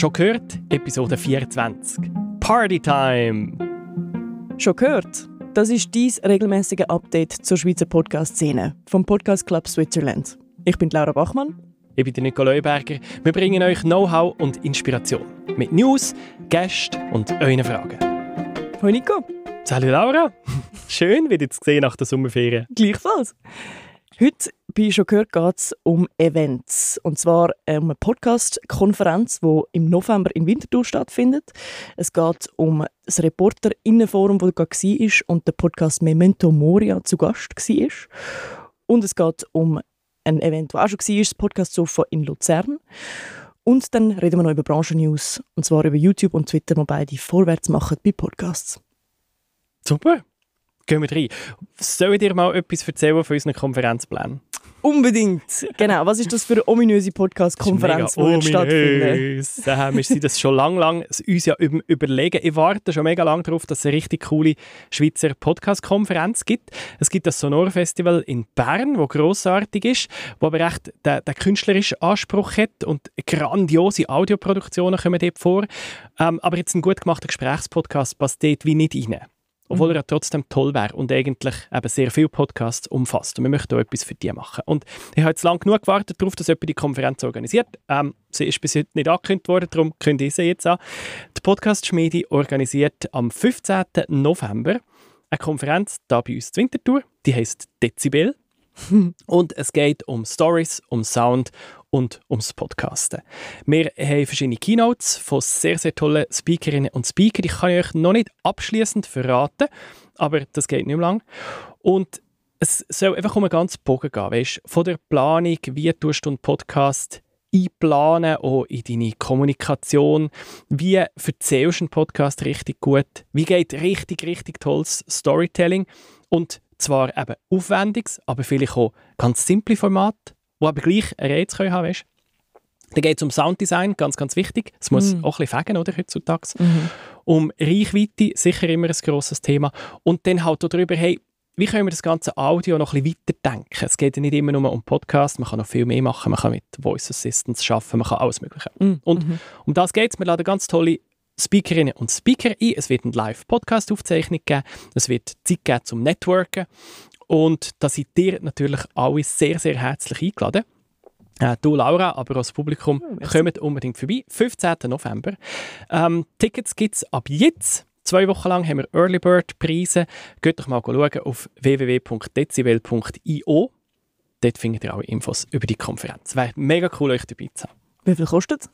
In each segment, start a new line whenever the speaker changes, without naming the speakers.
Schon gehört? Episode 24. Partytime!
Schon gehört? Das ist dies regelmäßige Update zur Schweizer Podcast-Szene vom Podcast Club Switzerland. Ich bin Laura Bachmann.
Ich bin Nico Leuberger. Wir bringen euch Know-how und Inspiration. Mit News, Gästen und euren Fragen.
Hallo Nico.
Salut Laura. Schön, wieder zu sehen nach der Sommerferien.
Gleichfalls. Heute bei «Schon gehört» geht es um Events. Und zwar um eine Podcast-Konferenz, die im November in Winterthur stattfindet. Es geht um das Reporter-Innenforum, das gerade war und der Podcast «Memento Moria» zu Gast war. Und es geht um ein Event, das auch schon war, das Podcast Sofa in Luzern. Und dann reden wir noch über Branchen-News, und zwar über YouTube und Twitter, die beide vorwärts machen bei Podcasts.
Super gehen wir rein. Soll ich dir mal etwas erzählen von unseren Konferenzplänen?
Unbedingt. Genau. Was ist das für eine ominöse Podcast-Konferenz, die stattfindet?
Äh, wir sind das schon lange, lang uns ja überlegen. Ich warte schon mega lange darauf, dass es eine richtig coole Schweizer Podcast-Konferenz gibt. Es gibt das Sonor-Festival in Bern, wo grossartig ist, wo aber echt den, den künstlerischen Anspruch hat und grandiose Audioproduktionen kommen dort vor. Ähm, aber jetzt ein gut gemachter Gesprächspodcast passt dort wie nicht rein obwohl er trotzdem toll wäre und eigentlich eben sehr viele Podcasts umfasst. Und wir möchten auch etwas für die machen. Und ich habe jetzt lange genug gewartet darauf, dass jemand die Konferenz organisiert. Ähm, sie ist bis heute nicht angekündigt worden, darum kündige ich sie jetzt an. Die Podcast-Schmiede organisiert am 15. November eine Konferenz hier bei uns in Winterthur. Die heißt Dezibel. und es geht um Stories, um Sound und ums Podcasten. Wir haben verschiedene Keynotes von sehr, sehr tollen Speakerinnen und Speakern. Ich kann euch noch nicht abschließend verraten, aber das geht nicht mehr lang. Und es soll einfach um einen ganzen Bogen gehen. Weißt, von der Planung, wie tust du einen Podcast einplanen, auch in deine Kommunikation. Wie erzählst du einen Podcast richtig gut? Wie geht richtig, richtig tolles Storytelling? Und zwar eben aufwendiges, aber vielleicht auch ganz simple Format die aber gleich eine Reiz können haben weißt? Dann geht es um Sounddesign, ganz, ganz wichtig. Es muss mm. auch ein bisschen fegen, oder, heutzutage. Mm Um Reichweite, sicher immer ein grosses Thema. Und dann halt darüber, hey, wie können wir das ganze Audio noch ein bisschen weiterdenken? Es geht ja nicht immer nur um Podcast, man kann noch viel mehr machen, man kann mit Voice Assistants arbeiten, man kann alles Mögliche. Mm. Und -hmm. um das geht es. Wir laden ganz tolle Speakerinnen und Speaker ein. Es wird eine Live-Podcast-Aufzeichnung geben. Es wird Zeit geben zum Networken. Und da seid ihr natürlich alle sehr, sehr herzlich eingeladen. Äh, du, Laura, aber auch das Publikum, oh, kommt unbedingt vorbei. 15. November. Ähm, Tickets gibt es ab jetzt. Zwei Wochen lang haben wir Early Bird Preise. Geht doch mal schauen auf www.dezibel.io. Dort findet ihr alle Infos über die Konferenz. Wäre mega cool, euch dabei zu haben.
Wie viel kostet es?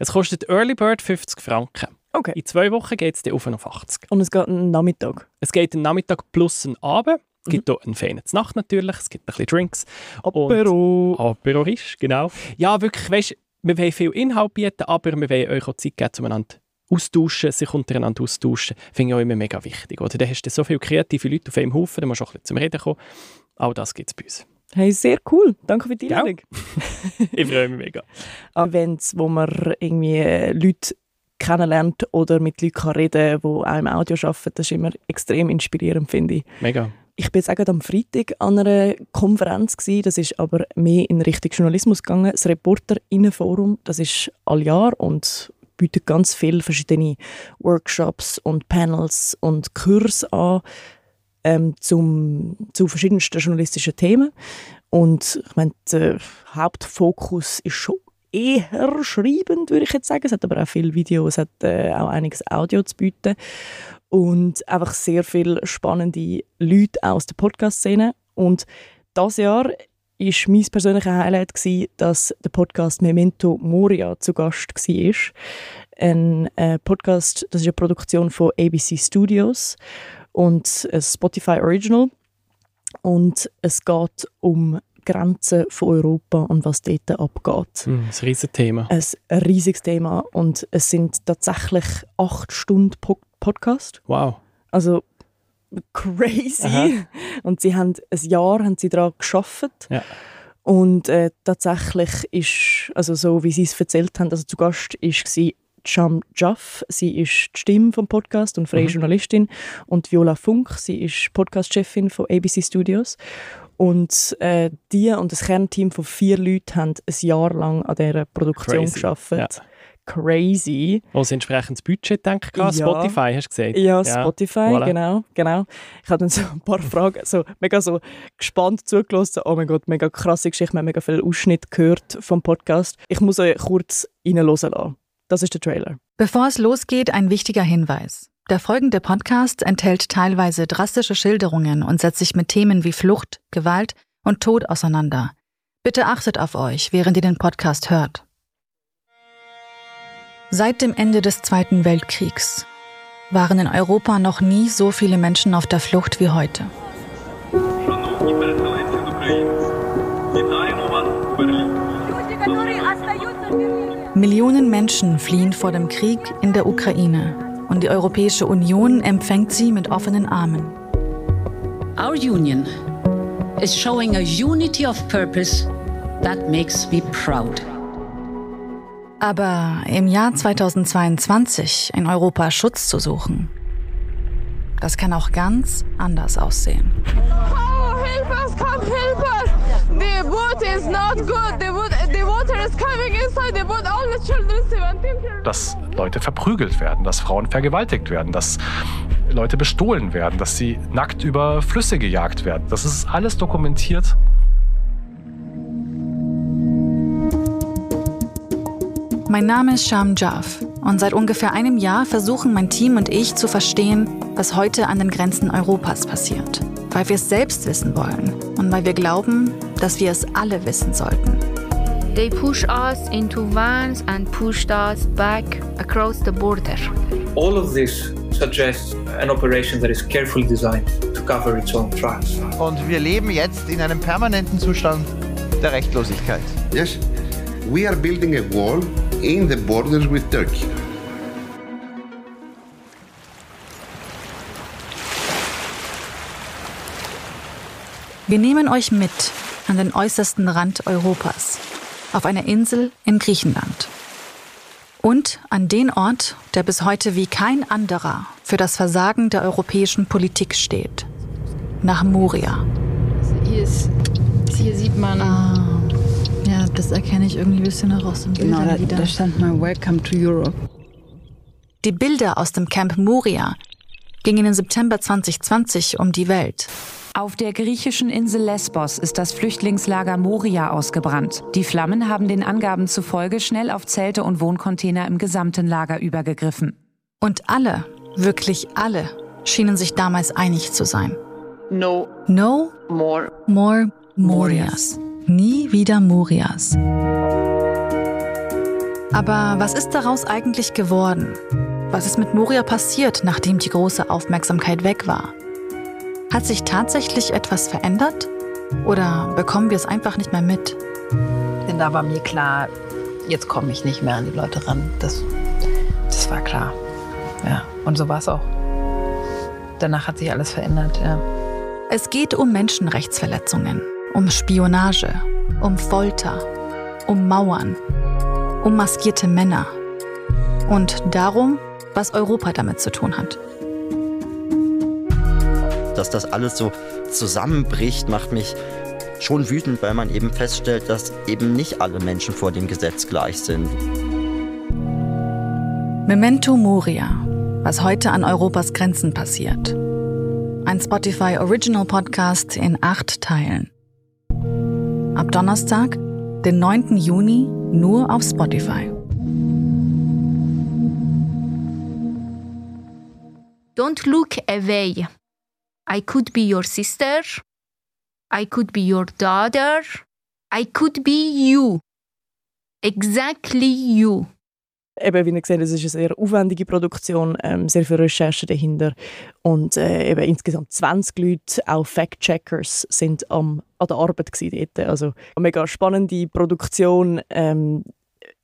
Es kostet Early Bird 50 Franken.
Okay.
In zwei Wochen geht es auf auf 80.
Und es geht einen Nachmittag?
Es geht einen Nachmittag plus einen Abend. Es gibt mhm. auch einen feinen Nacht natürlich, es gibt ein bisschen Drinks.
Apero.
Apero ist, genau. Ja, wirklich, weißt, wir wollen viel Inhalt bieten, aber wir wollen euch auch Zeit geben, zueinander austauschen, sich untereinander austauschen. Finde ich auch immer mega wichtig. Oder? Da hast du so viele kreative Leute auf einem Haufen, da musst du auch ein bisschen zum Reden kommen. Auch das gibt es bei uns.
Hey, sehr cool. Danke für die Einladung.
ich freue mich mega.
Events, wo man irgendwie äh, Leute kennenlernt oder mit Leuten reden kann, die auch im Audio arbeiten, das ist immer extrem inspirierend, finde ich.
Mega.
Ich bin jetzt auch am Freitag an einer Konferenz gewesen, das ist aber mehr in Richtung Journalismus gegangen. Das Reporterinnenforum, das ist all Jahr und bietet ganz viele verschiedene Workshops und Panels und Kurse an ähm, zum, zu verschiedensten journalistischen Themen. Und ich meine, der Hauptfokus ist schon eher schreibend, würde ich jetzt sagen. Es hat aber auch viele Videos, es hat äh, auch einiges Audio zu bieten und einfach sehr viele spannende Leute aus der Podcast-Szene. Und das Jahr war mein persönliches Highlight, gewesen, dass der Podcast Memento Moria zu Gast war. Ein äh, Podcast, das ist eine Produktion von ABC Studios und ein Spotify Original. Und es geht um Grenzen von Europa und was dort abgeht.
Mm, ein riesiges Thema.
Ein riesiges Thema und es sind tatsächlich acht Stunden Podcast.
Wow.
Also crazy. Aha. Und sie haben ein Jahr haben sie daran geschafft.
Ja.
Und äh, tatsächlich ist, also so wie sie es erzählt haben, also zu Gast ist sie Cham Jaff, sie ist die Stimme vom Podcast und freie mhm. Journalistin und Viola Funk, sie ist Podcast-Chefin von ABC Studios und äh, die und das Kernteam von vier Leuten haben ein Jahr lang an dieser Produktion Crazy. gearbeitet. Ja crazy.
Wo sie entsprechend das Budget denkt, ja. Spotify hast du gesagt.
Ja, Spotify, voilà. genau, genau. Ich habe dann so ein paar Fragen, so mega so gespannt zugelassen. Oh mein Gott, mega krasse Geschichte, wir haben mega viel Ausschnitt gehört vom Podcast. Ich muss euch kurz reinhören lassen. Das ist der Trailer.
Bevor es losgeht, ein wichtiger Hinweis. Der folgende Podcast enthält teilweise drastische Schilderungen und setzt sich mit Themen wie Flucht, Gewalt und Tod auseinander. Bitte achtet auf euch, während ihr den Podcast hört. Seit dem Ende des Zweiten Weltkriegs waren in Europa noch nie so viele Menschen auf der Flucht wie heute. Millionen Menschen fliehen vor dem Krieg in der Ukraine und die Europäische Union empfängt sie mit offenen Armen.
Our union is showing a unity of purpose that makes me proud.
Aber im Jahr 2022 in Europa Schutz zu suchen, das kann auch ganz anders aussehen.
Oh, help us, come help us! The boat is not good. The, boat, the water is coming inside the boat. All the children, 17
Dass Leute verprügelt werden, dass Frauen vergewaltigt werden, dass Leute bestohlen werden, dass sie nackt über Flüsse gejagt werden. Das ist alles dokumentiert
Mein Name ist Sham Jaff und seit ungefähr einem Jahr versuchen mein Team und ich zu verstehen, was heute an den Grenzen Europas passiert. Weil wir es selbst wissen wollen und weil wir glauben, dass wir es alle wissen sollten.
They push us into vans and pushed us back across the border.
All of this suggests an operation that is carefully designed to cover its own tracks.
Und wir leben jetzt in einem permanenten Zustand der Rechtlosigkeit.
Yes, we are building a wall in the borders with Turkey.
Wir nehmen euch mit an den äußersten Rand Europas, auf einer Insel in Griechenland. Und an den Ort, der bis heute wie kein anderer für das Versagen der europäischen Politik steht. Nach Moria.
Hier, ist, hier sieht man
ah. Das erkenne ich irgendwie ein bisschen heraus
Genau, da, da stand mal Welcome to Europe.
Die Bilder aus dem Camp Moria gingen im September 2020 um die Welt.
Auf der griechischen Insel Lesbos ist das Flüchtlingslager Moria ausgebrannt. Die Flammen haben den Angaben zufolge schnell auf Zelte und Wohncontainer im gesamten Lager übergegriffen.
Und alle, wirklich alle, schienen sich damals einig zu sein.
No.
No
more,
more Morias. Nie wieder Morias. Aber was ist daraus eigentlich geworden? Was ist mit Moria passiert, nachdem die große Aufmerksamkeit weg war? Hat sich tatsächlich etwas verändert? Oder bekommen wir es einfach nicht mehr mit?
Denn da war mir klar, jetzt komme ich nicht mehr an die Leute ran. Das, das war klar. Ja, und so war es auch. Danach hat sich alles verändert, ja.
Es geht um Menschenrechtsverletzungen um Spionage, um Folter, um Mauern, um maskierte Männer und darum, was Europa damit zu tun hat.
Dass das alles so zusammenbricht, macht mich schon wütend, weil man eben feststellt, dass eben nicht alle Menschen vor dem Gesetz gleich sind.
Memento Moria, was heute an Europas Grenzen passiert. Ein Spotify Original Podcast in acht Teilen. Ab Donnerstag, den 9. Juni, nur auf Spotify.
Don't look away. I could be your sister. I could be your daughter. I could be you. Exactly you.
Eben, wie ihr seht, es ist eine sehr aufwendige Produktion, ähm, sehr viel Recherche dahinter und äh, eben insgesamt 20 Leute, auch Fact-Checkers, sind am, an der Arbeit dort. Also eine mega spannende Produktion, ähm,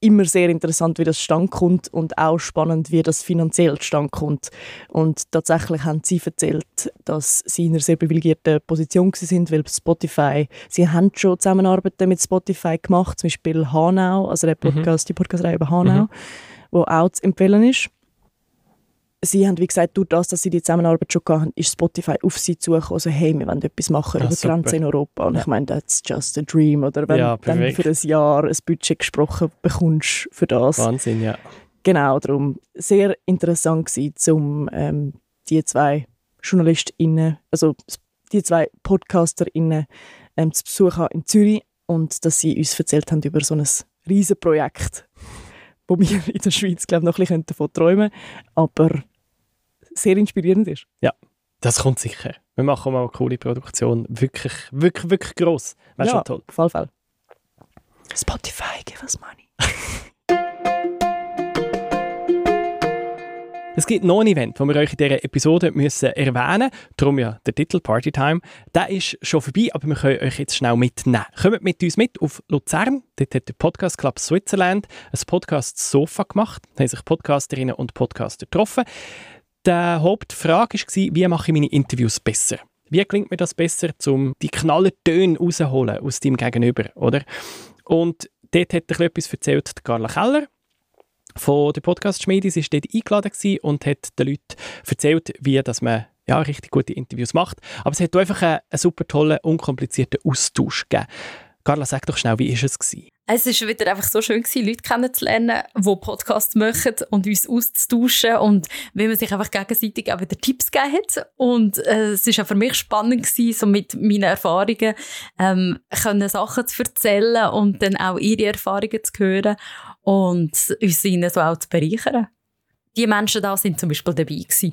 immer sehr interessant, wie das stand kommt und auch spannend, wie das finanziell stand kommt. Und tatsächlich haben sie erzählt, dass sie in einer sehr privilegierten Position sind, weil Spotify, sie haben schon Zusammenarbeiten mit Spotify gemacht, zum Beispiel Hanau, also der mhm. Podcast, mhm. die Podcast-Reihe über Hanau, mhm. wo auch zu empfehlen ist. Sie haben, wie gesagt, durch das, dass sie die Zusammenarbeit schon hatten, ist Spotify auf sie zugekommen, also hey, wir wollen etwas machen
Ah,
über
super.
Grenzen in Europa. Und
Ja.
ich meine, that's just a dream. Oder wenn
Ja,
du dann für ein Jahr ein Budget gesprochen bekommst für das.
Wahnsinn, ja.
Genau, darum sehr interessant gewesen, um ähm, die zwei JournalistInnen, also die zwei PodcasterInnen ähm, zu besuchen in Zürich und dass sie uns erzählt haben über so ein riesen Projekt, wo wir in der Schweiz, glaube noch ein bisschen davon träumen können, aber sehr inspirierend ist.
Ja, das kommt sicher. Wir machen mal eine coole Produktion. Wirklich, wirklich, wirklich gross. Wäre
ja,
schon toll.
auf jeden Fall. Spotify, give us money.
Es gibt noch ein Event, das wir euch in dieser Episode müssen erwähnen müssen. Darum ja der Titel Party Time. Der ist schon vorbei, aber wir können euch jetzt schnell mitnehmen. Kommt mit uns mit auf Luzern. Dort hat der Podcast Club Switzerland ein Podcast-Sofa gemacht. Da haben sich Podcasterinnen und Podcaster getroffen. Die Hauptfrage war, wie mache ich meine Interviews besser? Wie gelingt mir das besser, um die Knallertöne rauszuholen aus deinem Gegenüber, oder? Und dort hat etwas erzählt, Carla Keller von der Podcast-Schmiede. Sie war dort eingeladen und hat den Leuten erzählt, wie dass man ja, richtig gute Interviews macht. Aber es hat einfach einen, einen super tollen, unkomplizierten Austausch gegeben. Carla, sag doch schnell, wie war es? Gewesen?
Es war wieder einfach so schön, gewesen, Leute kennenzulernen, die Podcasts machen und uns auszutauschen und wie man sich einfach gegenseitig auch wieder Tipps gegeben hat. Und äh, es war auch für mich spannend, gewesen, so mit meinen Erfahrungen ähm, können Sachen zu erzählen und dann auch ihre Erfahrungen zu hören und uns ihnen so auch zu bereichern. Die Menschen da sind zum Beispiel dabei gewesen.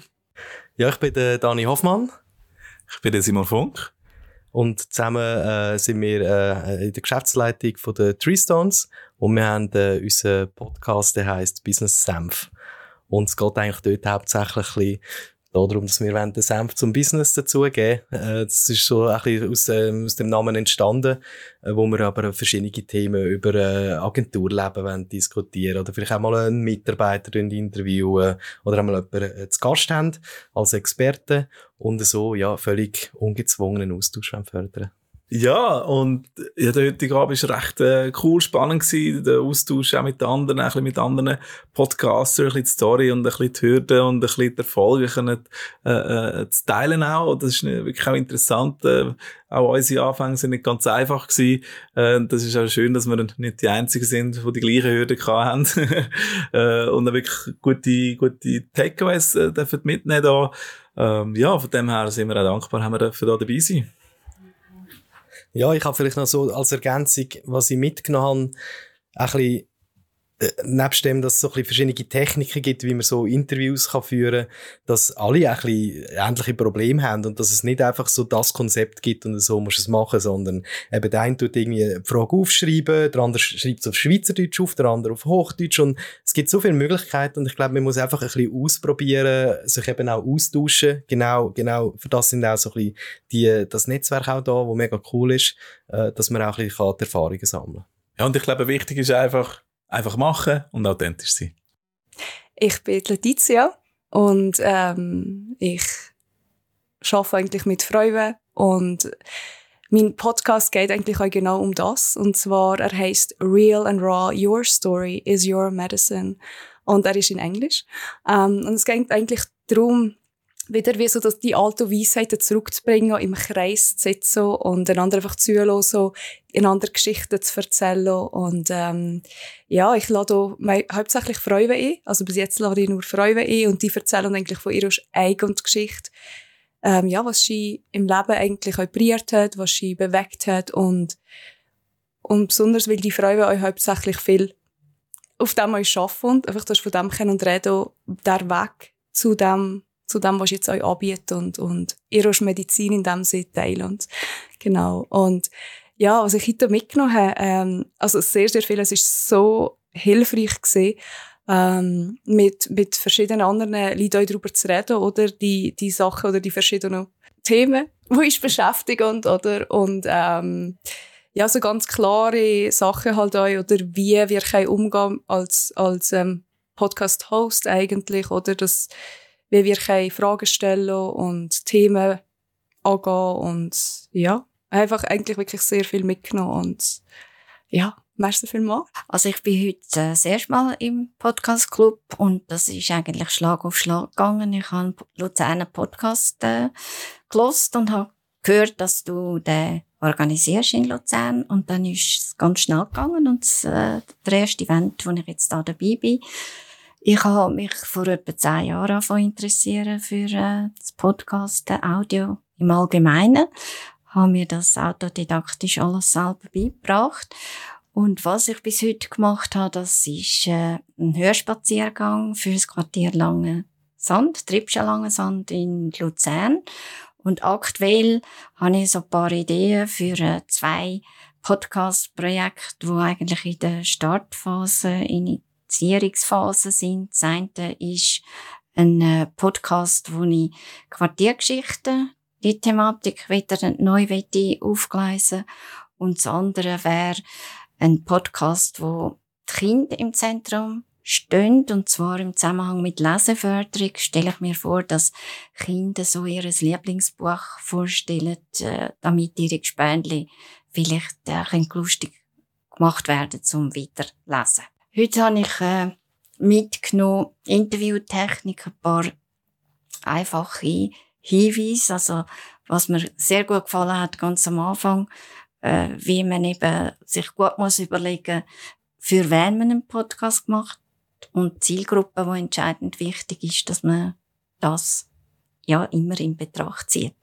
Ja, ich bin der Dani Hoffmann. Ich bin der Simon Funk. Und zusammen äh, sind wir äh, in der Geschäftsleitung von der Tree Stones. Und wir haben äh, unseren Podcast, der heißt Business Senf. Und es geht eigentlich dort hauptsächlich bisschen darum, dass wir den Senf zum Business dazugeben. Äh, Das ist so ein bisschen aus, ähm, aus dem Namen entstanden, äh, wo wir aber verschiedene Themen über äh, Agenturleben wollen diskutieren. Oder vielleicht auch mal einen Mitarbeiter interviewen oder einmal jemanden äh, zu Gast haben als Experte. Und so ja völlig ungezwungenen Austausch fördern.
Ja, und ja, der heutige Abend war recht äh, cool, spannend gewesen, der Austausch auch mit anderen, ein bisschen mit anderen Podcastern, ein bisschen die Story und ein bisschen die Hürden und ein bisschen die Erfolge können, äh, äh, zu teilen auch. Das ist wirklich auch interessant. Äh, auch unsere Anfänge sind nicht ganz einfach gewesen. Äh, das ist auch schön, dass wir nicht die Einzigen sind, die die gleichen Hürden hatten. äh, und auch wirklich gute, gute Takeaways äh, dürfen mitnehmen da. Ähm, ja, von dem her sind wir auch dankbar, haben wir dürfen da dabei sein.
Ja, ich habe vielleicht noch so als Ergänzung, was ich mitgenommen habe, ein bisschen, äh, nebst dem, dass es so ein bisschen verschiedene Techniken gibt, wie man so Interviews kann führen kann, dass alle ein bisschen ähnliche Probleme haben und dass es nicht einfach so das Konzept gibt und so musst du es machen, sondern eben der eine tut irgendwie eine Frage aufschreiben, der andere schreibt es auf Schweizerdeutsch auf, der andere auf Hochdeutsch und es gibt so viele Möglichkeiten und ich glaube, man muss einfach ein bisschen ausprobieren, sich eben auch austauschen. Genau, genau, für das sind auch so ein bisschen die, das Netzwerk auch da, wo mega cool ist, äh, dass man auch ein bisschen Erfahrungen sammeln kann.
Ja, und ich glaube, wichtig ist einfach, einfach machen und authentisch sein.
Ich bin Letizia und ähm, ich arbeite eigentlich mit Frauen und mein Podcast geht eigentlich auch genau um das. Und zwar, er heißt Real and Raw, Your Story is Your Medicine. Und er ist in Englisch. Ähm, und es geht eigentlich darum, wieder wie so dass die alten Weisheiten zurückzubringen, im Kreis zu sitzen und einander einfach zuhören, einander Geschichten zu erzählen. Und ähm, ja, ich lade auch mei- hauptsächlich Frauen ein. Also bis jetzt lade ich nur Frauen ein und die erzählen eigentlich von ihrer eigenen Geschichte. Ähm, ja, was sie im Leben eigentlich prägt hat, was sie bewegt hat und, und besonders, weil die Frauen auch hauptsächlich viel auf dem auch arbeiten und einfach das von dem können und reden, der Weg zu dem, zu dem, was sie jetzt euch anbieten und, und ihre Medizin in dem Sinne teilen. Und, genau. Und ja, was ich heute mitgenommen habe, ähm, also sehr, sehr viel, es ist so hilfreich gewesen, ähm, mit, mit verschiedenen anderen Leuten darüber zu reden, oder die, die Sachen oder die verschiedenen Themen, die uns beschäftigen, oder, und, ähm, ja, so ganz klare Sachen halt auch, oder wie wir umgehen als, als, ähm, Podcast-Host eigentlich, oder das, wie wir können Fragen stellen und Themen angehen und, ja, einfach eigentlich wirklich sehr viel mitgenommen und, ja, Merci vielmals.
Also ich bin heute äh, das erste Mal im Podcast Club und das ist eigentlich Schlag auf Schlag gegangen. Ich habe Luzerner Podcast äh, und habe gehört, dass du den organisierst in Luzern und dann ist es ganz schnell gegangen und das, äh, der erste Event, wo ich jetzt da dabei bin, ich habe mich vor etwa zehn Jahren angefangen interessieren für äh, das Podcast, äh, Audio im Allgemeinen, habe mir das autodidaktisch alles selber beigebracht und was ich bis heute gemacht habe, das ist äh, ein Hörspaziergang für das Quartier Lange Sand, Tripsche Lange Sand in Luzern. Und aktuell habe ich so ein paar Ideen für äh, zwei Podcast-Projekte, die eigentlich in der Startphase, Initiierungsphase sind. Das eine ist ein äh, Podcast, wo ich Quartiergeschichten, die Thematik wieder neu aufgleisen Und das andere wäre ein Podcast, wo die Kinder im Zentrum stehen, und zwar im Zusammenhang mit Leseförderung, stelle ich mir vor, dass Kinder so ihr Lieblingsbuch vorstellen, äh, damit ihre Gespendli vielleicht äh, lustig gemacht werden zum Weiterlesen. Heute habe ich äh, mitgenommen Interviewtechnik, ein paar einfache Hinweise, also was mir sehr gut gefallen hat, ganz am Anfang, äh, wie man eben sich gut muss überlegen, für wen man einen Podcast macht und Zielgruppe, wo entscheidend wichtig ist, dass man das ja immer in Betracht zieht.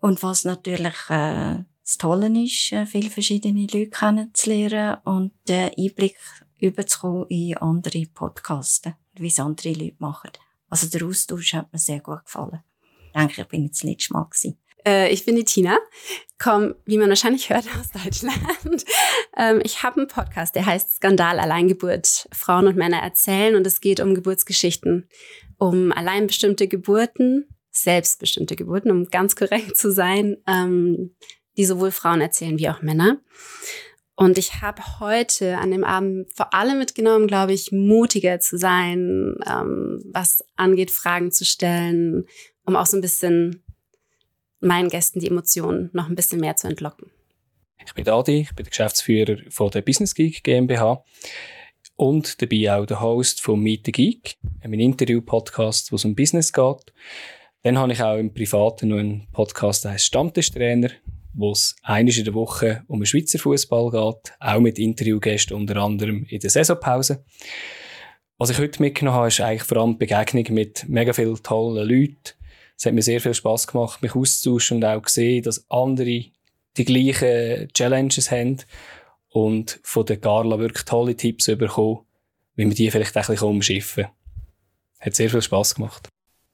Und was natürlich äh, das Tolle ist, äh, viele verschiedene Leute kennenzulernen und den Einblick überzukommen in andere Podcasts, wie es andere Leute machen. Also der Austausch hat mir sehr gut gefallen. Ich denke, ich bin jetzt das letzte Mal gewesen.
Äh, ich bin die Tina, komme, wie man wahrscheinlich hört, aus Deutschland. ähm, ich habe einen Podcast, der heißt Skandal Alleingeburt. Frauen und Männer erzählen und es geht um Geburtsgeschichten, um alleinbestimmte Geburten, selbstbestimmte Geburten, um ganz korrekt zu sein, ähm, die sowohl Frauen erzählen wie auch Männer. Und ich habe heute an dem Abend vor allem mitgenommen, glaube ich, mutiger zu sein, ähm, was angeht, Fragen zu stellen, um auch so ein bisschen meinen Gästen die Emotionen noch ein bisschen mehr zu entlocken.
Ich bin Adi, ich bin der Geschäftsführer von der Business Geek GmbH und dabei auch der Host von Meet the Geek, einem Interview-Podcast, wo es um Business geht. Dann habe ich auch im Privaten noch einen Podcast, der heißt Stammtischtrainer, wo es einiges in der Woche um den Schweizer Fußball geht, auch mit Interviewgästen unter anderem in der Saisonpause. Was ich heute mitgenommen habe, ist eigentlich vor allem die Begegnung mit mega vielen tollen Leuten, es hat mir sehr viel Spaß gemacht, mich auszutauschen und auch gesehen, dass andere die gleichen Challenges haben und von der Carla wirklich tolle Tipps bekommen, wie man die vielleicht ein bisschen umschiffen kann. Hat sehr viel Spaß gemacht.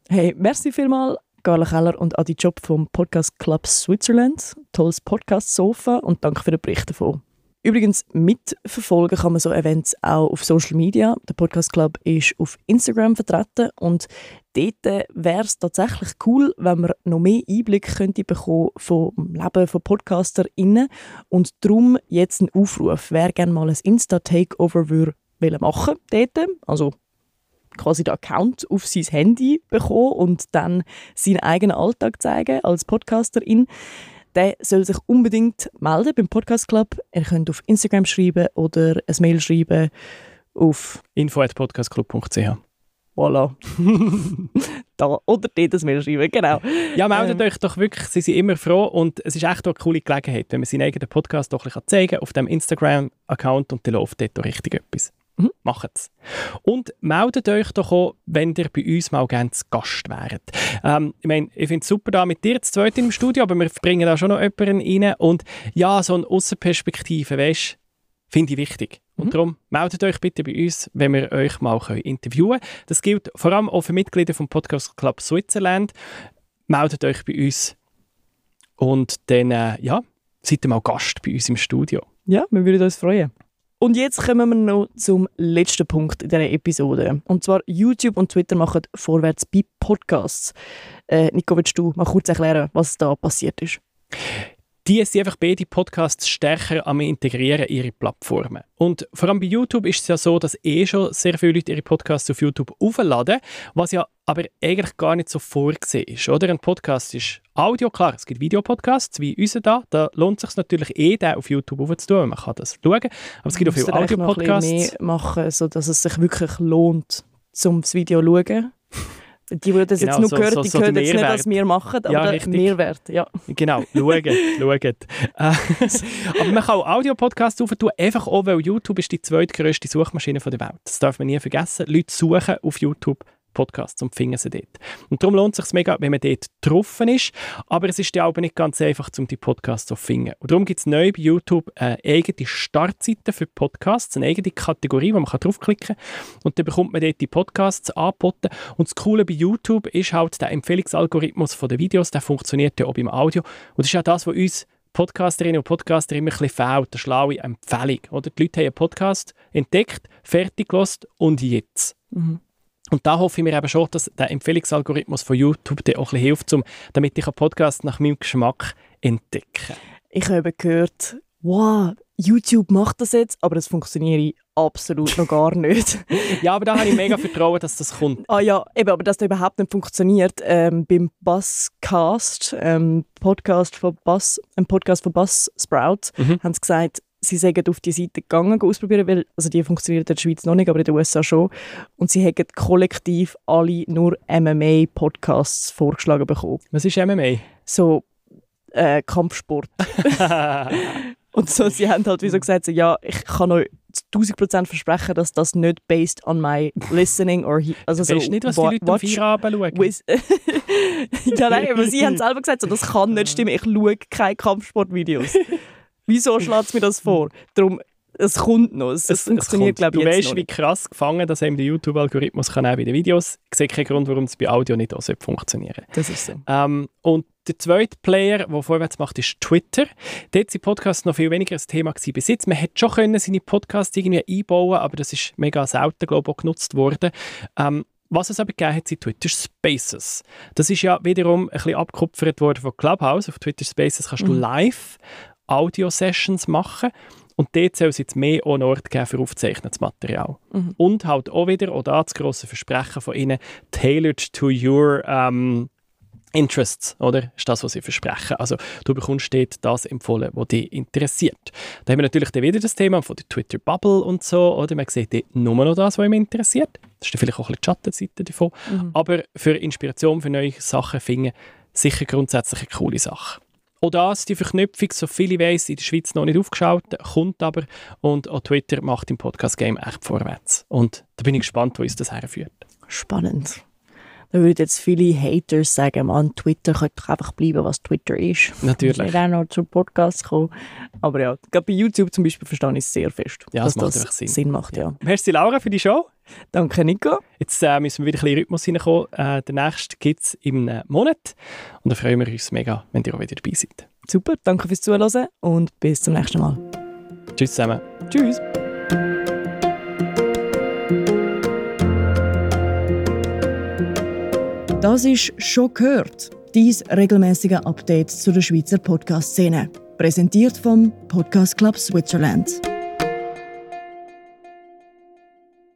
Hey, merci vielmals, Carla Keller und Adi Job vom Podcast Club Switzerland. Tolles Podcast-Sofa und danke für den Bericht davon. Übrigens, mitverfolgen kann man so Events auch auf Social Media. Der Podcast Club ist auf Instagram vertreten und dort wäre es tatsächlich cool, wenn man noch mehr Einblick könnte bekommen vom Leben von PodcasterInnen und darum jetzt ein Aufruf, wer gerne mal ein Insta-Takeover würde machen dort, also quasi den Account auf sein Handy bekommen und dann seinen eigenen Alltag zeigen als Podcasterin der soll sich unbedingt melden beim Podcast Club. Ihr könnt auf Instagram schreiben oder ein Mail schreiben auf
info.podcastclub.ch
Voilà. da, oder dort ein Mail schreiben, genau.
Ja, meldet ähm. euch doch wirklich, sie sind immer froh und es ist echt auch eine coole Gelegenheit, wenn man seinen eigenen Podcast doch ein bisschen zeigen kann auf dem Instagram-Account und dann läuft dort richtig etwas. Mhm. Macht es. Und meldet euch doch auch, wenn ihr bei uns mal gerne zu Gast wäret. Ähm, ich meine, ich finde es super da mit dir zu zweit im Studio, aber wir bringen da schon noch jemanden rein. Und ja, so eine Außenperspektive, weißt finde ich wichtig. Und mhm. darum meldet euch bitte bei uns, wenn wir euch mal interviewen können. Das gilt vor allem auch für Mitglieder vom Podcast Club Switzerland. Meldet euch bei uns und dann, äh, ja, seid ihr mal Gast bei uns im Studio.
Ja, wir würden uns freuen. Und jetzt kommen wir noch zum letzten Punkt in dieser Episode. Und zwar YouTube und Twitter machen vorwärts bei Podcasts. Äh, Nico, willst du mal kurz erklären, was da passiert ist?
Die sind einfach beide Podcasts stärker am Integrieren ihre Plattformen. Und vor allem bei YouTube ist es ja so, dass eh schon sehr viele Leute ihre Podcasts auf YouTube aufladen, was ja aber eigentlich gar nicht so vorgesehen ist. Oder? Ein Podcast ist Audio, klar, es gibt Videopodcasts wie unseren da, da lohnt es sich natürlich eh, den auf YouTube aufzutun, man kann das schauen, aber es gibt auch viele Audio-Podcasts.
mehr machen, sodass es sich wirklich lohnt, zum das Video zu schauen. Die, die das
Genau,
jetzt nur
so-
gehört,
so-
die
so
hören
der
jetzt nicht, was wir machen, aber
Ja,
der. Mehrwert, ja.
Genau, schaut, schaut. Äh, aber man kann auch Audio-Podcasts aufentun, einfach auch, weil YouTube ist die zweitgrößte Suchmaschine der Welt. Das darf man nie vergessen. Leute suchen auf YouTube Podcasts und finden sie dort. Und darum lohnt es sich mega, wenn man dort getroffen ist. Aber es ist ja auch nicht ganz einfach, um die Podcasts zu finden. Und darum gibt es neu bei YouTube eine eigene Startseite für Podcasts, eine eigene Kategorie, wo man draufklicken kann. Und dann bekommt man dort die Podcasts angeboten. Und das Coole bei YouTube ist halt der Empfehlungsalgorithmus den Videos, der funktioniert ja auch beim Audio. Und das ist ja das, was uns Podcasterinnen und Podcaster immer ein bisschen fehlt, eine schlaue Empfehlung. Oder? Die Leute haben einen Podcast entdeckt, fertig gelost und jetzt.
Mhm.
Und da hoffe ich mir eben schon, dass der Empfehlungsalgorithmus von YouTube dir auch ein bisschen hilft, um, damit ich einen Podcast nach meinem Geschmack entdecken
Ich habe gehört, wow, YouTube macht das jetzt, aber das funktioniert absolut noch gar nicht.
Ja, aber da habe ich mega Vertrauen, dass das kommt.
Ah ja, eben, aber dass das überhaupt nicht funktioniert. Ähm, beim Buzzcast, ähm, Podcast von Buzz, ein Podcast von Buzz Sprout,
Mhm.
haben sie gesagt, sie sind auf die Seite gegangen, ausprobieren, weil also die funktioniert in der Schweiz noch nicht, aber in den USA schon. Und sie haben kollektiv alle nur MMA-Podcasts vorgeschlagen bekommen.
Was ist MMA?
So äh, Kampfsport. Und so, sie haben halt wie so gesagt, so, ja, ich kann euch zu 1000% versprechen, dass das nicht based on my listening or he, also so
nicht, was die
wa-
Leute am
watch-? Wis- ja, nein, aber sie haben selber gesagt, so, das kann nicht stimmen, ich schaue keine Kampfsportvideos. Wieso schlägt es mir das vor? Darum, es kommt noch, es, es funktioniert, glaube ich,
Du weißt, wie krass gefangen dass eben der YouTube-Algorithmus kann auch bei den Videos. Ich sehe keinen Grund, warum es bei Audio nicht auch sollte funktionieren
Das ist so.
Ähm, und der zweite Player, der vorwärts macht, ist Twitter. Dort sind Podcasts noch viel weniger ein Thema gewesen bis jetzt. Man hätte schon können seine Podcasts irgendwie einbauen aber das ist mega selten, glaube ich, auch genutzt worden. Ähm, was es aber gegeben hat, sind Twitter Spaces. Das ist ja wiederum ein bisschen abgekupfert worden von Clubhouse. Auf Twitter Spaces kannst du
Mhm.
live Audio-Sessions machen. Und dort soll es jetzt mehr einen Ort geben für aufgezeichnetes Material.
Mhm.
Und halt auch wieder, auch da das grosse Versprechen von ihnen, tailored to your ähm, Interests, oder? Ist das, was sie versprechen. Also du bekommst dort das empfohlen, was dich interessiert. Da haben wir natürlich dann wieder das Thema von der Twitter-Bubble und so, oder? Man sieht dort nur noch das, was ihm interessiert. Das ist dann vielleicht auch ein bisschen die Schattenseite davon.
Mhm.
Aber für Inspiration, für neue Sachen finden, sicher grundsätzlich eine coole Sache. Auch das, die Verknüpfung, so viele weiss, in der Schweiz noch nicht aufgeschaltet, kommt aber. Und auch Twitter macht im Podcast-Game echt vorwärts. Und da bin ich gespannt, wo uns das herführt.
Spannend. Da würden jetzt viele Haters sagen, man, Twitter könnte doch einfach bleiben, was Twitter ist.
Natürlich.
Nicht auch noch zu Podcasts kommen. Aber ja, gerade bei YouTube zum Beispiel verstehe ich es sehr fest,
Ja,
dass
das macht Sinn.
Sinn macht. Ja.
Merci Laura für die Show.
Danke Nico.
Jetzt äh, müssen wir wieder ein bisschen Rhythmus hineinkommen. Äh, der nächste gibt es im Monat. Und da freuen wir uns mega, wenn ihr auch wieder dabei seid.
Super, danke fürs Zuhören und bis zum nächsten Mal.
Tschüss zusammen.
Tschüss. Das ist «Schon gehört», dies regelmäßige Update zu der Schweizer Podcast-Szene. Präsentiert vom Podcast Club Switzerland.